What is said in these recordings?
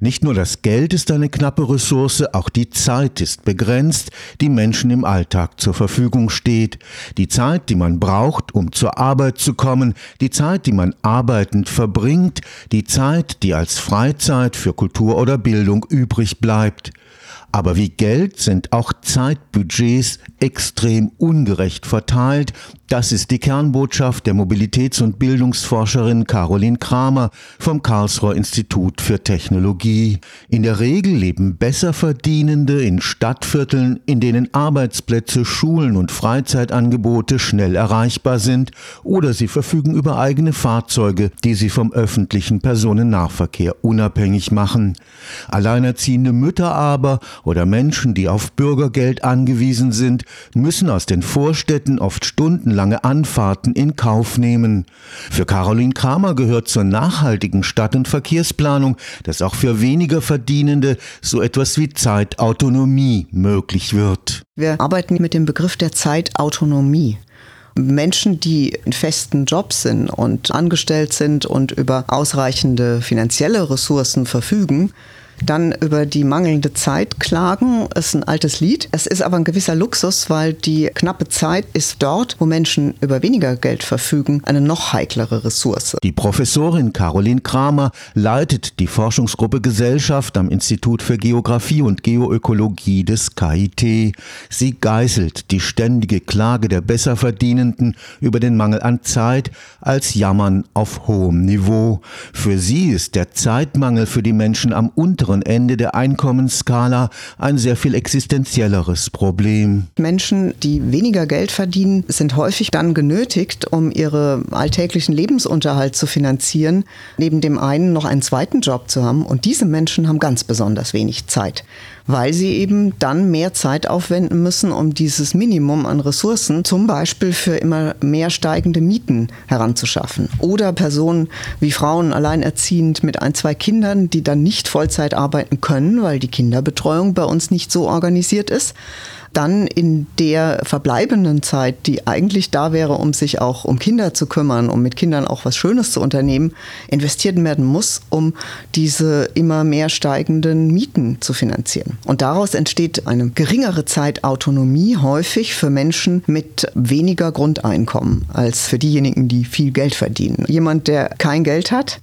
Nicht nur das Geld ist eine knappe Ressource, auch die Zeit ist begrenzt, die Menschen im Alltag zur Verfügung steht. Die Zeit, die man braucht, um zur Arbeit zu kommen, die Zeit, die man arbeitend verbringt, die Zeit, die als Freizeit für Kultur oder Bildung übrig bleibt. Aber wie Geld sind auch Zeitbudgets extrem ungerecht verteilt. Das ist die Kernbotschaft der Mobilitäts- und Bildungsforscherin Caroline Kramer vom Karlsruher Institut für Technologie. In der Regel leben Besserverdienende in Stadtvierteln, in denen Arbeitsplätze, Schulen und Freizeitangebote schnell erreichbar sind oder sie verfügen über eigene Fahrzeuge, die sie vom öffentlichen Personennahverkehr unabhängig machen. Alleinerziehende Mütter aber oder Menschen, die auf Bürgergeld angewiesen sind, müssen aus den Vorstädten oft stundenlange Anfahrten in Kauf nehmen. Für Caroline Kramer gehört zur nachhaltigen Stadt- und Verkehrsplanung, dass auch für weniger Verdienende so etwas wie Zeitautonomie möglich wird. Wir arbeiten mit dem Begriff der Zeitautonomie. Menschen, die in festen Jobs sind und angestellt sind und über ausreichende finanzielle Ressourcen verfügen, dann über die mangelnde Zeit klagen, ist ein altes Lied. Es ist aber ein gewisser Luxus, weil die knappe Zeit ist dort, wo Menschen über weniger Geld verfügen, eine noch heiklere Ressource. Die Professorin Caroline Kramer leitet die Forschungsgruppe Gesellschaft am Institut für Geographie und Geoökologie des KIT. Sie geißelt die ständige Klage der Besserverdienenden über den Mangel an Zeit als Jammern auf hohem Niveau. Für sie ist der Zeitmangel für die Menschen am unteren unteren Ende der Einkommensskala ein sehr viel existenzielleres Problem. Menschen, die weniger Geld verdienen, sind häufig dann genötigt, um ihre alltäglichen Lebensunterhalt zu finanzieren, neben dem einen noch einen zweiten Job zu haben. Und diese Menschen haben ganz besonders wenig Zeit weil sie eben dann mehr Zeit aufwenden müssen, um dieses Minimum an Ressourcen zum Beispiel für immer mehr steigende Mieten heranzuschaffen. Oder Personen wie Frauen alleinerziehend mit ein, zwei Kindern, die dann nicht Vollzeit arbeiten können, weil die Kinderbetreuung bei uns nicht so organisiert ist dann in der verbleibenden Zeit, die eigentlich da wäre, um sich auch um Kinder zu kümmern, um mit Kindern auch was Schönes zu unternehmen, investiert werden muss, um diese immer mehr steigenden Mieten zu finanzieren. Und daraus entsteht eine geringere Zeitautonomie häufig für Menschen mit weniger Grundeinkommen als für diejenigen, die viel Geld verdienen. Jemand, der kein Geld hat,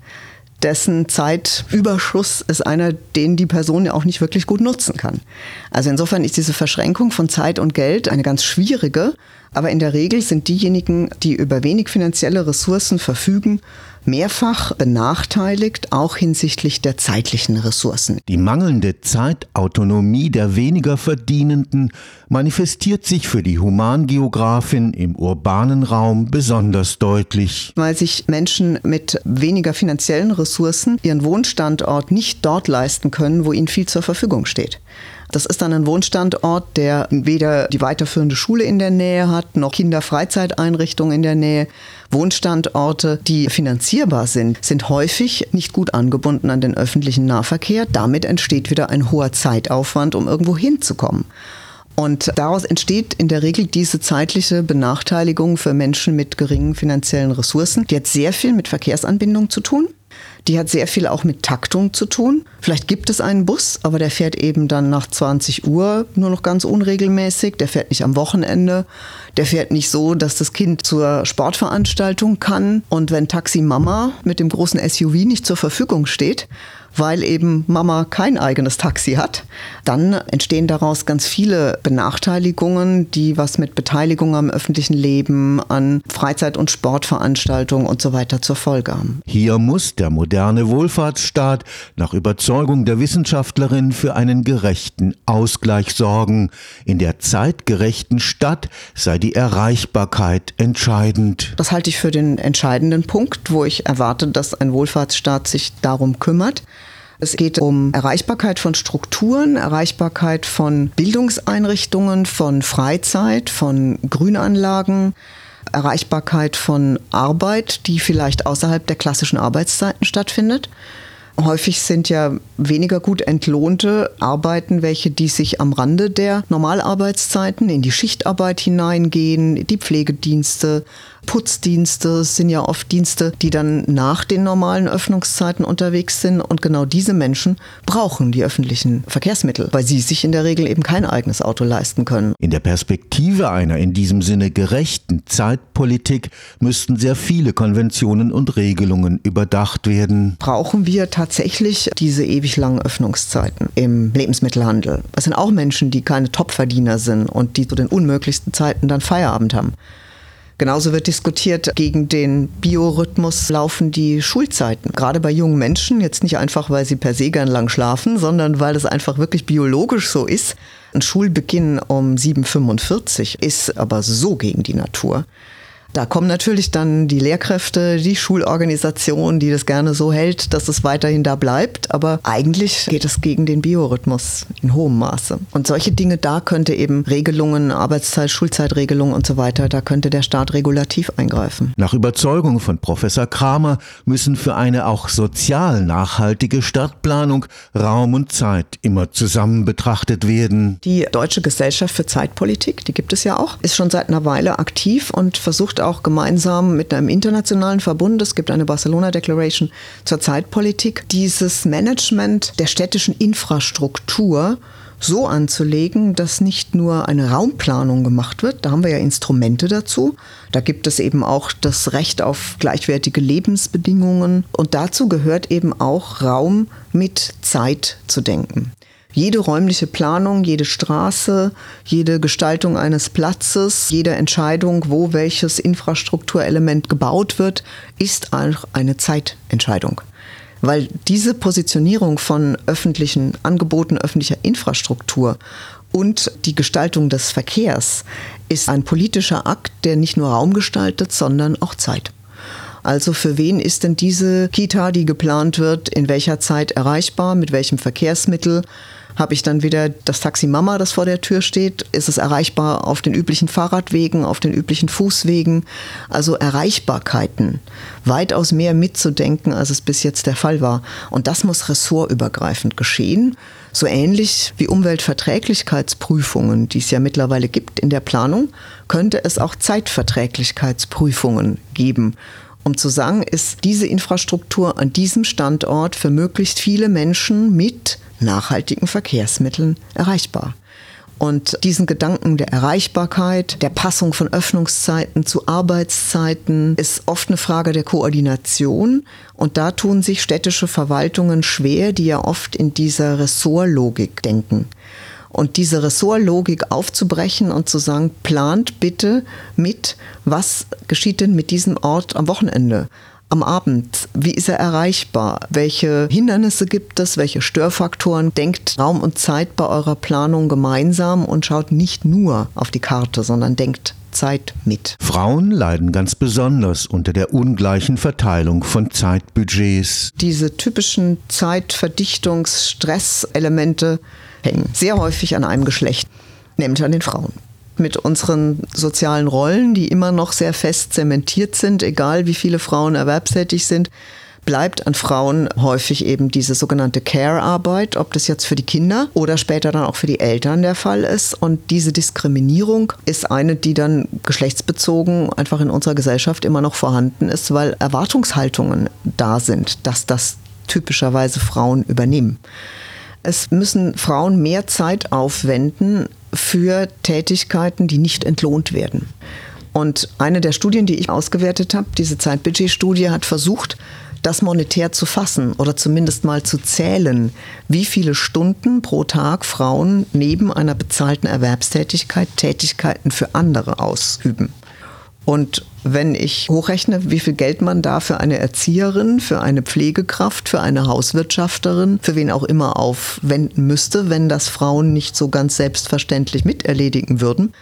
dessen Zeitüberschuss ist einer, den die Person ja auch nicht wirklich gut nutzen kann. Also insofern ist diese Verschränkung von Zeit und Geld eine ganz schwierige, aber in der Regel sind diejenigen, die über wenig finanzielle Ressourcen verfügen, mehrfach benachteiligt, auch hinsichtlich der zeitlichen Ressourcen. Die mangelnde Zeitautonomie der weniger Verdienenden manifestiert sich für die Humangeografin im urbanen Raum besonders deutlich. Weil sich Menschen mit weniger finanziellen Ressourcen ihren Wohnstandort nicht dort leisten können, wo ihnen viel zur Verfügung steht. Das ist dann ein Wohnstandort, der weder die weiterführende Schule in der Nähe hat, noch Kinderfreizeiteinrichtungen in der Nähe. Wohnstandorte, die finanzierbar sind, sind häufig nicht gut angebunden an den öffentlichen Nahverkehr. Damit entsteht wieder ein hoher Zeitaufwand, um irgendwo hinzukommen. Und daraus entsteht in der Regel diese zeitliche Benachteiligung für Menschen mit geringen finanziellen Ressourcen. Die hat sehr viel mit Verkehrsanbindung zu tun. Die hat sehr viel auch mit Taktung zu tun. Vielleicht gibt es einen Bus, aber der fährt eben dann nach 20 Uhr nur noch ganz unregelmäßig. Der fährt nicht am Wochenende. Der fährt nicht so, dass das Kind zur Sportveranstaltung kann. Und wenn Taxi Mama mit dem großen SUV nicht zur Verfügung steht, weil eben Mama kein eigenes Taxi hat, dann entstehen daraus ganz viele Benachteiligungen, die was mit Beteiligung am öffentlichen Leben, an Freizeit- und Sportveranstaltungen und so weiter zur Folge haben. Hier muss der moderne Wohlfahrtsstaat nach Überzeugung der Wissenschaftlerin für einen gerechten Ausgleich sorgen. In der zeitgerechten Stadt sei die Erreichbarkeit entscheidend. Das halte ich für den entscheidenden Punkt, wo ich erwarte, dass ein Wohlfahrtsstaat sich darum kümmert. Es geht um Erreichbarkeit von Strukturen, Erreichbarkeit von Bildungseinrichtungen, von Freizeit, von Grünanlagen, Erreichbarkeit von Arbeit, die vielleicht außerhalb der klassischen Arbeitszeiten stattfindet. Häufig sind ja weniger gut entlohnte Arbeiten, welche die sich am Rande der Normalarbeitszeiten in die Schichtarbeit hineingehen, die Pflegedienste, Putzdienste sind ja oft Dienste, die dann nach den normalen Öffnungszeiten unterwegs sind. Und genau diese Menschen brauchen die öffentlichen Verkehrsmittel, weil sie sich in der Regel eben kein eigenes Auto leisten können. In der Perspektive einer in diesem Sinne gerechten Zeitpolitik müssten sehr viele Konventionen und Regelungen überdacht werden. Brauchen wir tatsächlich diese ewig langen Öffnungszeiten im Lebensmittelhandel? Es sind auch Menschen, die keine Topverdiener sind und die zu den unmöglichsten Zeiten dann Feierabend haben. Genauso wird diskutiert, gegen den Biorhythmus laufen die Schulzeiten. Gerade bei jungen Menschen, jetzt nicht einfach, weil sie per se gern lang schlafen, sondern weil es einfach wirklich biologisch so ist. Ein Schulbeginn um 7.45 ist aber so gegen die Natur. Da kommen natürlich dann die Lehrkräfte, die Schulorganisation, die das gerne so hält, dass es weiterhin da bleibt. Aber eigentlich geht es gegen den Biorhythmus in hohem Maße. Und solche Dinge, da könnte eben Regelungen, Arbeitszeit, Schulzeitregelungen und so weiter, da könnte der Staat regulativ eingreifen. Nach Überzeugung von Professor Kramer müssen für eine auch sozial nachhaltige Stadtplanung Raum und Zeit immer zusammen betrachtet werden. Die Deutsche Gesellschaft für Zeitpolitik, die gibt es ja auch, ist schon seit einer Weile aktiv und versucht auch gemeinsam mit einem internationalen Verbund, es gibt eine Barcelona Declaration zur Zeitpolitik, dieses Management der städtischen Infrastruktur so anzulegen, dass nicht nur eine Raumplanung gemacht wird, da haben wir ja Instrumente dazu, da gibt es eben auch das Recht auf gleichwertige Lebensbedingungen. Und dazu gehört eben auch Raum mit Zeit zu denken. Jede räumliche Planung, jede Straße, jede Gestaltung eines Platzes, jede Entscheidung, wo welches Infrastrukturelement gebaut wird, ist auch eine Zeitentscheidung. Weil diese Positionierung von öffentlichen Angeboten, öffentlicher Infrastruktur und die Gestaltung des Verkehrs ist ein politischer Akt, der nicht nur Raum gestaltet, sondern auch Zeit. Also für wen ist denn diese Kita, die geplant wird, in welcher Zeit erreichbar, mit welchem Verkehrsmittel? Habe ich dann wieder das Taxi Mama, das vor der Tür steht. Ist es erreichbar auf den üblichen Fahrradwegen, auf den üblichen Fußwegen? Also Erreichbarkeiten. Weitaus mehr mitzudenken, als es bis jetzt der Fall war. Und das muss ressortübergreifend geschehen. So ähnlich wie Umweltverträglichkeitsprüfungen, die es ja mittlerweile gibt in der Planung, könnte es auch Zeitverträglichkeitsprüfungen geben um zu sagen, ist diese Infrastruktur an diesem Standort für möglichst viele Menschen mit nachhaltigen Verkehrsmitteln erreichbar. Und diesen Gedanken der Erreichbarkeit, der Passung von Öffnungszeiten zu Arbeitszeiten ist oft eine Frage der Koordination. Und da tun sich städtische Verwaltungen schwer, die ja oft in dieser Ressortlogik denken. Und diese Ressortlogik aufzubrechen und zu sagen, plant bitte mit, was geschieht denn mit diesem Ort am Wochenende? Am Abend? Wie ist er erreichbar? Welche Hindernisse gibt es? Welche Störfaktoren? Denkt Raum und Zeit bei eurer Planung gemeinsam und schaut nicht nur auf die Karte, sondern denkt Zeit mit. Frauen leiden ganz besonders unter der ungleichen Verteilung von Zeitbudgets. Diese typischen Zeitverdichtungs-Stresselemente hängen sehr häufig an einem Geschlecht, nämlich an den Frauen mit unseren sozialen Rollen, die immer noch sehr fest zementiert sind, egal wie viele Frauen erwerbstätig sind, bleibt an Frauen häufig eben diese sogenannte Care-Arbeit, ob das jetzt für die Kinder oder später dann auch für die Eltern der Fall ist. Und diese Diskriminierung ist eine, die dann geschlechtsbezogen einfach in unserer Gesellschaft immer noch vorhanden ist, weil Erwartungshaltungen da sind, dass das typischerweise Frauen übernehmen. Es müssen Frauen mehr Zeit aufwenden für Tätigkeiten, die nicht entlohnt werden. Und eine der Studien, die ich ausgewertet habe, diese Zeitbudgetstudie, hat versucht, das monetär zu fassen oder zumindest mal zu zählen, wie viele Stunden pro Tag Frauen neben einer bezahlten Erwerbstätigkeit Tätigkeiten für andere ausüben. Und wenn ich hochrechne, wie viel Geld man da für eine Erzieherin, für eine Pflegekraft, für eine Hauswirtschafterin, für wen auch immer aufwenden müsste, wenn das Frauen nicht so ganz selbstverständlich miterledigen würden,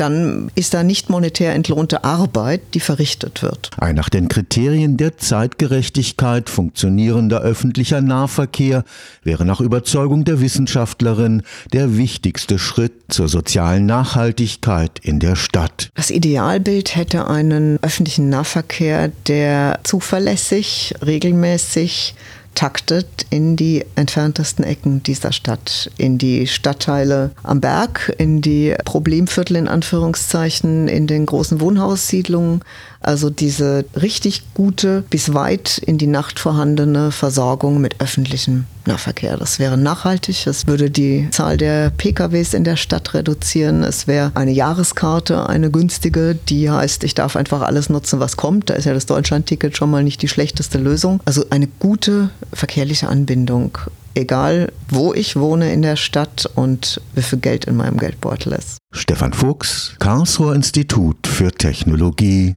dann ist da nicht monetär entlohnte Arbeit, die verrichtet wird. Ein nach den Kriterien der Zeitgerechtigkeit funktionierender öffentlicher Nahverkehr wäre nach Überzeugung der Wissenschaftlerin der wichtigste Schritt zur sozialen Nachhaltigkeit in der Stadt. Das Idealbild hätte einen öffentlichen Nahverkehr, der zuverlässig, regelmäßig, taktet in die entferntesten Ecken dieser Stadt, in die Stadtteile am Berg, in die Problemviertel in Anführungszeichen, in den großen Wohnhaussiedlungen, Also diese richtig gute, bis weit in die Nacht vorhandene Versorgung mit öffentlichem Nahverkehr. Das wäre nachhaltig, es würde die Zahl der PKWs in der Stadt reduzieren, es wäre eine Jahreskarte, eine günstige, die heißt, ich darf einfach alles nutzen, was kommt. Da ist ja das Deutschlandticket schon mal nicht die schlechteste Lösung. Also eine gute verkehrliche Anbindung egal wo ich wohne in der Stadt und wie viel Geld in meinem Geldbeutel ist. Stefan Fuchs, Karlsruher Institut für Technologie